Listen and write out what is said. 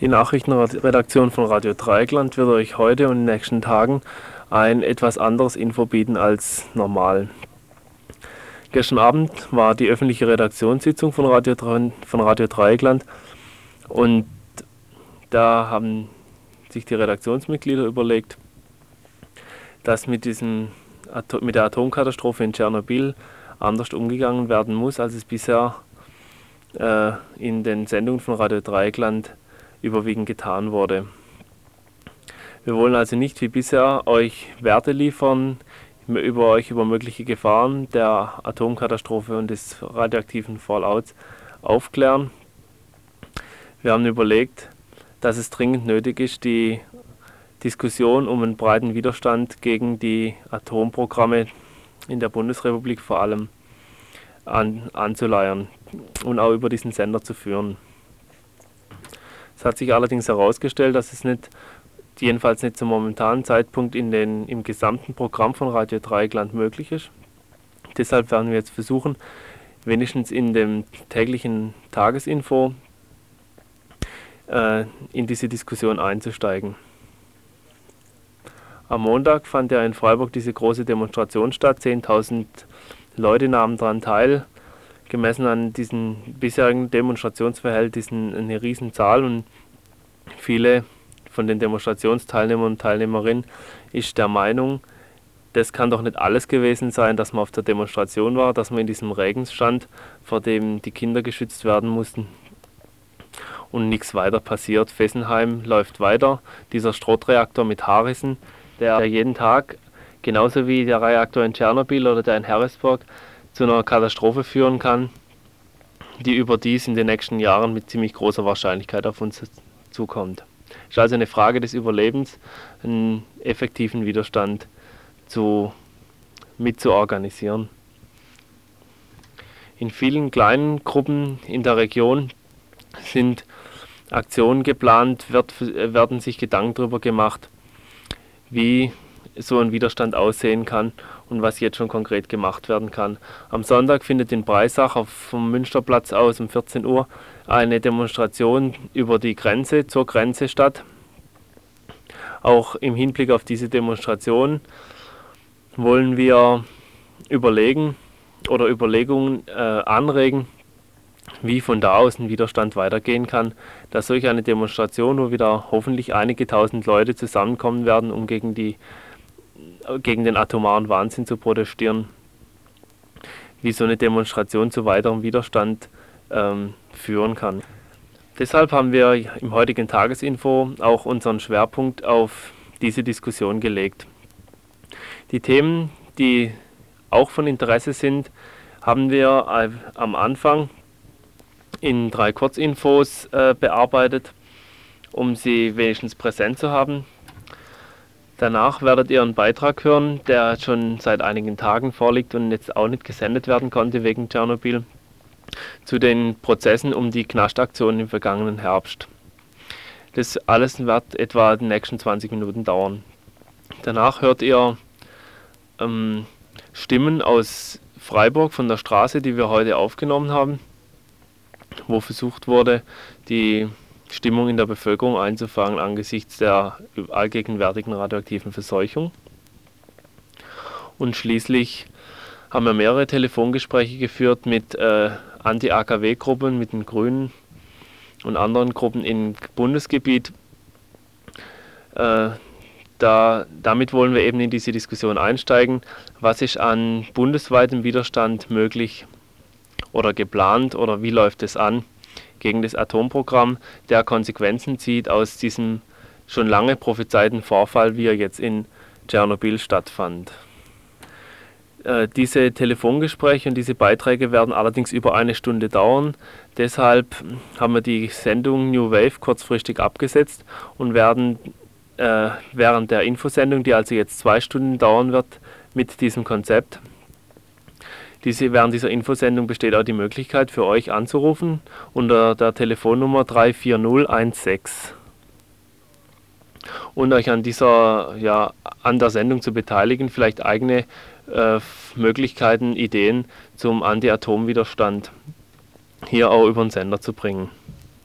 Die Nachrichtenredaktion von Radio Dreieckland wird euch heute und in den nächsten Tagen ein etwas anderes Info bieten als normal. Gestern Abend war die öffentliche Redaktionssitzung von Radio, von Radio Dreieckland und da haben sich die Redaktionsmitglieder überlegt, dass mit, diesem, mit der Atomkatastrophe in Tschernobyl anders umgegangen werden muss, als es bisher äh, in den Sendungen von Radio Dreieckland überwiegend getan wurde. Wir wollen also nicht wie bisher euch Werte liefern, über euch über mögliche Gefahren der Atomkatastrophe und des radioaktiven Fallouts aufklären. Wir haben überlegt, dass es dringend nötig ist, die Diskussion um einen breiten Widerstand gegen die Atomprogramme in der Bundesrepublik vor allem an, anzuleiern und auch über diesen Sender zu führen. Es hat sich allerdings herausgestellt, dass es nicht, jedenfalls nicht zum momentanen Zeitpunkt in den, im gesamten Programm von Radio Dreieckland möglich ist. Deshalb werden wir jetzt versuchen, wenigstens in dem täglichen Tagesinfo äh, in diese Diskussion einzusteigen. Am Montag fand ja in Freiburg diese große Demonstration statt. 10.000 Leute nahmen daran teil gemessen an diesen bisherigen Demonstrationsverhältnissen eine Riesenzahl. Und viele von den Demonstrationsteilnehmern und Teilnehmerinnen ist der Meinung, das kann doch nicht alles gewesen sein, dass man auf der Demonstration war, dass man in diesem Regen stand, vor dem die Kinder geschützt werden mussten. Und nichts weiter passiert. Fessenheim läuft weiter, dieser Strottreaktor mit Haarrissen, der jeden Tag, genauso wie der Reaktor in Tschernobyl oder der in Harrisburg, zu einer Katastrophe führen kann, die überdies in den nächsten Jahren mit ziemlich großer Wahrscheinlichkeit auf uns zukommt. Es ist also eine Frage des Überlebens, einen effektiven Widerstand zu, mitzuorganisieren. In vielen kleinen Gruppen in der Region sind Aktionen geplant, wird, werden sich Gedanken darüber gemacht, wie so ein Widerstand aussehen kann und was jetzt schon konkret gemacht werden kann. Am Sonntag findet in Breisach vom Münsterplatz aus um 14 Uhr eine Demonstration über die Grenze zur Grenze statt. Auch im Hinblick auf diese Demonstration wollen wir überlegen oder Überlegungen äh, anregen, wie von da aus ein Widerstand weitergehen kann, dass solch eine Demonstration, wo wieder hoffentlich einige tausend Leute zusammenkommen werden, um gegen die gegen den atomaren Wahnsinn zu protestieren, wie so eine Demonstration zu weiterem Widerstand ähm, führen kann. Deshalb haben wir im heutigen Tagesinfo auch unseren Schwerpunkt auf diese Diskussion gelegt. Die Themen, die auch von Interesse sind, haben wir am Anfang in drei Kurzinfos äh, bearbeitet, um sie wenigstens präsent zu haben. Danach werdet ihr einen Beitrag hören, der schon seit einigen Tagen vorliegt und jetzt auch nicht gesendet werden konnte wegen Tschernobyl, zu den Prozessen um die Knastaktion im vergangenen Herbst. Das alles wird etwa die nächsten 20 Minuten dauern. Danach hört ihr ähm, Stimmen aus Freiburg von der Straße, die wir heute aufgenommen haben, wo versucht wurde, die Stimmung in der Bevölkerung einzufangen angesichts der allgegenwärtigen radioaktiven Verseuchung. Und schließlich haben wir mehrere Telefongespräche geführt mit äh, Anti-AKW-Gruppen, mit den Grünen und anderen Gruppen im Bundesgebiet. Äh, da, damit wollen wir eben in diese Diskussion einsteigen. Was ist an bundesweitem Widerstand möglich oder geplant oder wie läuft es an? Gegen das Atomprogramm, der Konsequenzen zieht aus diesem schon lange prophezeiten Vorfall, wie er jetzt in Tschernobyl stattfand. Äh, diese Telefongespräche und diese Beiträge werden allerdings über eine Stunde dauern. Deshalb haben wir die Sendung New Wave kurzfristig abgesetzt und werden äh, während der Infosendung, die also jetzt zwei Stunden dauern wird, mit diesem Konzept diese, während dieser Infosendung besteht auch die Möglichkeit für euch anzurufen unter der Telefonnummer 34016 und euch an dieser ja an der Sendung zu beteiligen, vielleicht eigene äh, Möglichkeiten, Ideen zum Anti-Atom-Widerstand hier auch über den Sender zu bringen.